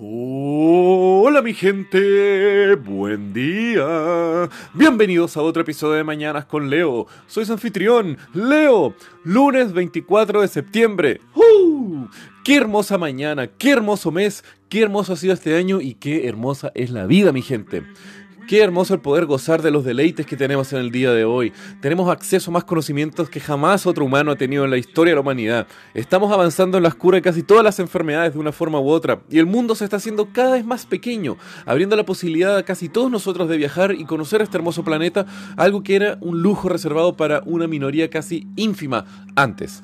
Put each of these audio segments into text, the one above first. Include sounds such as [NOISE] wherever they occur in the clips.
Hola mi gente, buen día. Bienvenidos a otro episodio de Mañanas con Leo. Soy anfitrión, Leo. Lunes 24 de septiembre. ¡Uh! ¡Qué hermosa mañana! ¡Qué hermoso mes! ¡Qué hermoso ha sido este año! Y qué hermosa es la vida, mi gente. Qué hermoso el poder gozar de los deleites que tenemos en el día de hoy. Tenemos acceso a más conocimientos que jamás otro humano ha tenido en la historia de la humanidad. Estamos avanzando en las curas de casi todas las enfermedades de una forma u otra. Y el mundo se está haciendo cada vez más pequeño, abriendo la posibilidad a casi todos nosotros de viajar y conocer este hermoso planeta, algo que era un lujo reservado para una minoría casi ínfima antes.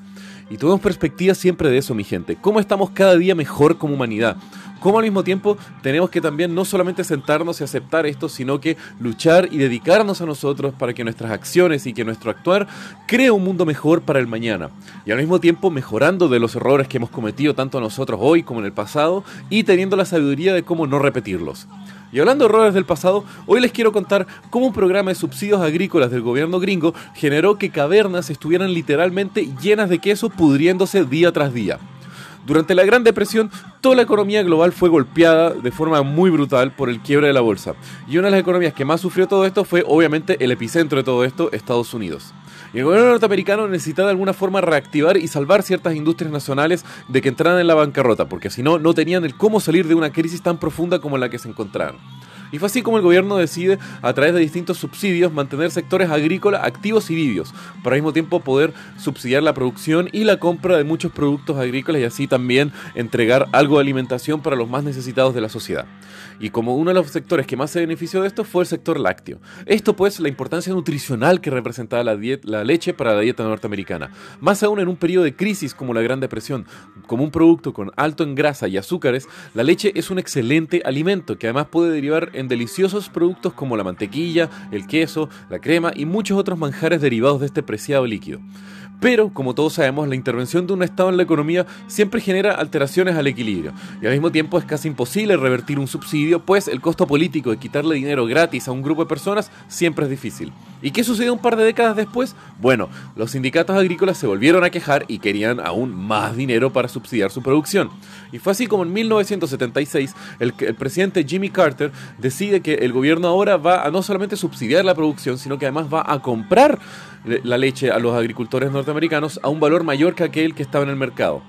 Y tuvimos perspectiva siempre de eso, mi gente. Cómo estamos cada día mejor como humanidad cómo al mismo tiempo tenemos que también no solamente sentarnos y aceptar esto, sino que luchar y dedicarnos a nosotros para que nuestras acciones y que nuestro actuar cree un mundo mejor para el mañana. Y al mismo tiempo mejorando de los errores que hemos cometido tanto nosotros hoy como en el pasado y teniendo la sabiduría de cómo no repetirlos. Y hablando de errores del pasado, hoy les quiero contar cómo un programa de subsidios agrícolas del gobierno gringo generó que cavernas estuvieran literalmente llenas de queso pudriéndose día tras día. Durante la Gran Depresión, toda la economía global fue golpeada de forma muy brutal por el quiebre de la bolsa. Y una de las economías que más sufrió todo esto fue obviamente el epicentro de todo esto, Estados Unidos. Y el gobierno norteamericano necesitaba de alguna forma reactivar y salvar ciertas industrias nacionales de que entraran en la bancarrota, porque si no, no tenían el cómo salir de una crisis tan profunda como la que se encontraron. Y fue así como el gobierno decide, a través de distintos subsidios, mantener sectores agrícolas activos y vivios, para al mismo tiempo poder subsidiar la producción y la compra de muchos productos agrícolas y así también entregar algo de alimentación para los más necesitados de la sociedad. Y como uno de los sectores que más se benefició de esto fue el sector lácteo. Esto pues la importancia nutricional que representaba la, la leche para la dieta norteamericana. Más aún en un periodo de crisis como la Gran Depresión, como un producto con alto en grasa y azúcares, la leche es un excelente alimento que además puede derivar en deliciosos productos como la mantequilla, el queso, la crema y muchos otros manjares derivados de este preciado líquido. Pero, como todos sabemos, la intervención de un Estado en la economía siempre genera alteraciones al equilibrio, y al mismo tiempo es casi imposible revertir un subsidio, pues el costo político de quitarle dinero gratis a un grupo de personas siempre es difícil. ¿Y qué sucedió un par de décadas después? Bueno, los sindicatos agrícolas se volvieron a quejar y querían aún más dinero para subsidiar su producción. Y fue así como en 1976 el, el presidente Jimmy Carter decide que el gobierno ahora va a no solamente subsidiar la producción, sino que además va a comprar la leche a los agricultores norteamericanos a un valor mayor que aquel que estaba en el mercado.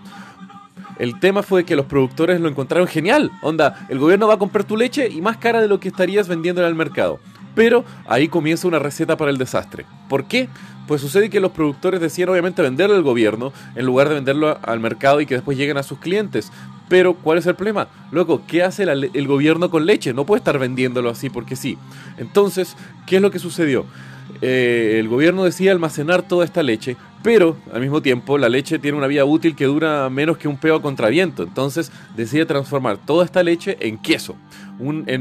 El tema fue que los productores lo encontraron genial. Onda, el gobierno va a comprar tu leche y más cara de lo que estarías vendiendo en el mercado. Pero ahí comienza una receta para el desastre. ¿Por qué? Pues sucede que los productores decían obviamente venderlo al gobierno en lugar de venderlo al mercado y que después lleguen a sus clientes. Pero, ¿cuál es el problema? Loco, ¿qué hace el gobierno con leche? No puede estar vendiéndolo así porque sí. Entonces, ¿qué es lo que sucedió? Eh, el gobierno decide almacenar toda esta leche, pero al mismo tiempo la leche tiene una vida útil que dura menos que un peo a contraviento. Entonces decide transformar toda esta leche en queso.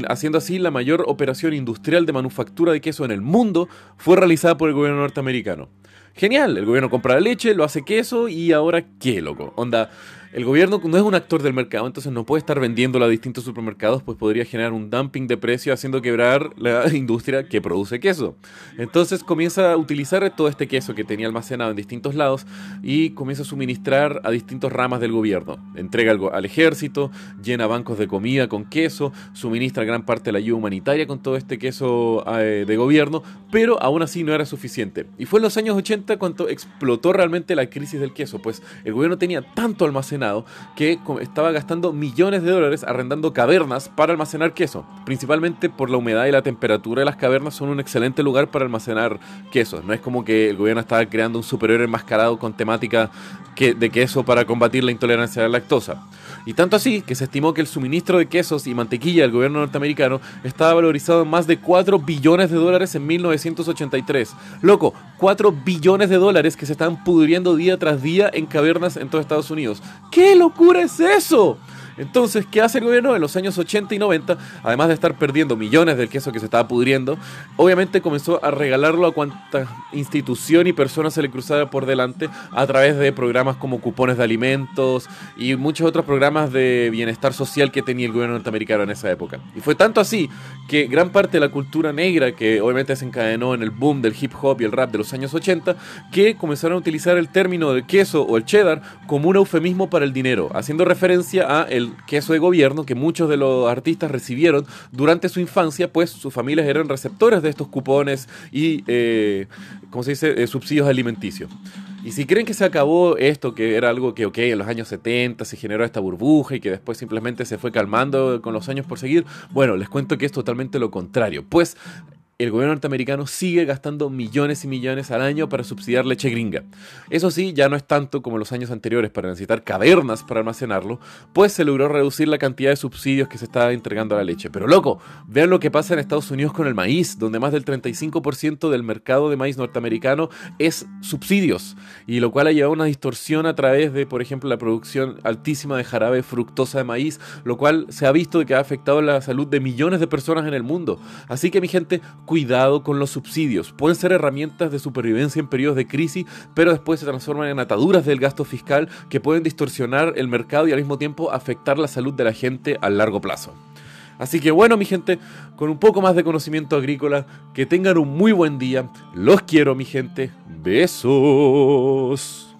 haciendo así la mayor operación industrial de manufactura de queso en el mundo fue realizada por el gobierno norteamericano. Genial, el gobierno compra la leche, lo hace queso y ahora qué loco. Onda, el gobierno no es un actor del mercado, entonces no puede estar vendiéndola a distintos supermercados, pues podría generar un dumping de precio haciendo quebrar la [LAUGHS] industria que produce queso. Entonces comienza a utilizar todo este queso que tenía almacenado en distintos lados y comienza a suministrar a distintas ramas del gobierno. Entrega algo al ejército, llena bancos de comida con queso, suministra gran parte de la ayuda humanitaria con todo este queso eh, de gobierno, pero aún así no era suficiente. Y fue en los años 80 cuando explotó realmente la crisis del queso, pues el gobierno tenía tanto almacenado que estaba gastando millones de dólares arrendando cavernas para almacenar queso. Principalmente por la humedad y la temperatura de las cavernas son un excelente lugar para almacenar queso. No es como que el gobierno estaba creando un superhéroe enmascarado con temática de queso para combatir la intolerancia a la lactosa. Y tanto así que se estimó que el suministro de quesos y mantequilla del gobierno norteamericano estaba valorizado en más de 4 billones de dólares en 1983. Loco, 4 billones de dólares que se están pudriendo día tras día en cavernas en todo Estados Unidos. ¿Qué locura es eso? Entonces, ¿qué hace el gobierno en los años 80 y 90? Además de estar perdiendo millones del queso que se estaba pudriendo, obviamente comenzó a regalarlo a cuanta institución y persona se le cruzara por delante a través de programas como cupones de alimentos y muchos otros programas de bienestar social que tenía el gobierno norteamericano en esa época. Y fue tanto así que gran parte de la cultura negra, que obviamente desencadenó en el boom del hip hop y el rap de los años 80, que comenzaron a utilizar el término de queso o el cheddar como un eufemismo para el dinero, haciendo referencia a el queso de gobierno que muchos de los artistas recibieron durante su infancia, pues sus familias eran receptores de estos cupones y, eh, ¿cómo se dice?, eh, subsidios alimenticios. Y si creen que se acabó esto, que era algo que, ok, en los años 70 se generó esta burbuja y que después simplemente se fue calmando con los años por seguir, bueno, les cuento que es totalmente lo contrario. Pues el gobierno norteamericano sigue gastando millones y millones al año para subsidiar leche gringa. Eso sí, ya no es tanto como los años anteriores para necesitar cavernas para almacenarlo, pues se logró reducir la cantidad de subsidios que se está entregando a la leche. Pero loco, vean lo que pasa en Estados Unidos con el maíz, donde más del 35% del mercado de maíz norteamericano es subsidios, y lo cual ha llevado a una distorsión a través de, por ejemplo, la producción altísima de jarabe fructosa de maíz, lo cual se ha visto que ha afectado la salud de millones de personas en el mundo. Así que mi gente, cuidado con los subsidios. Pueden ser herramientas de supervivencia en periodos de crisis, pero después se transforman en ataduras del gasto fiscal que pueden distorsionar el mercado y al mismo tiempo afectar la salud de la gente a largo plazo. Así que bueno, mi gente, con un poco más de conocimiento agrícola, que tengan un muy buen día. Los quiero, mi gente. Besos.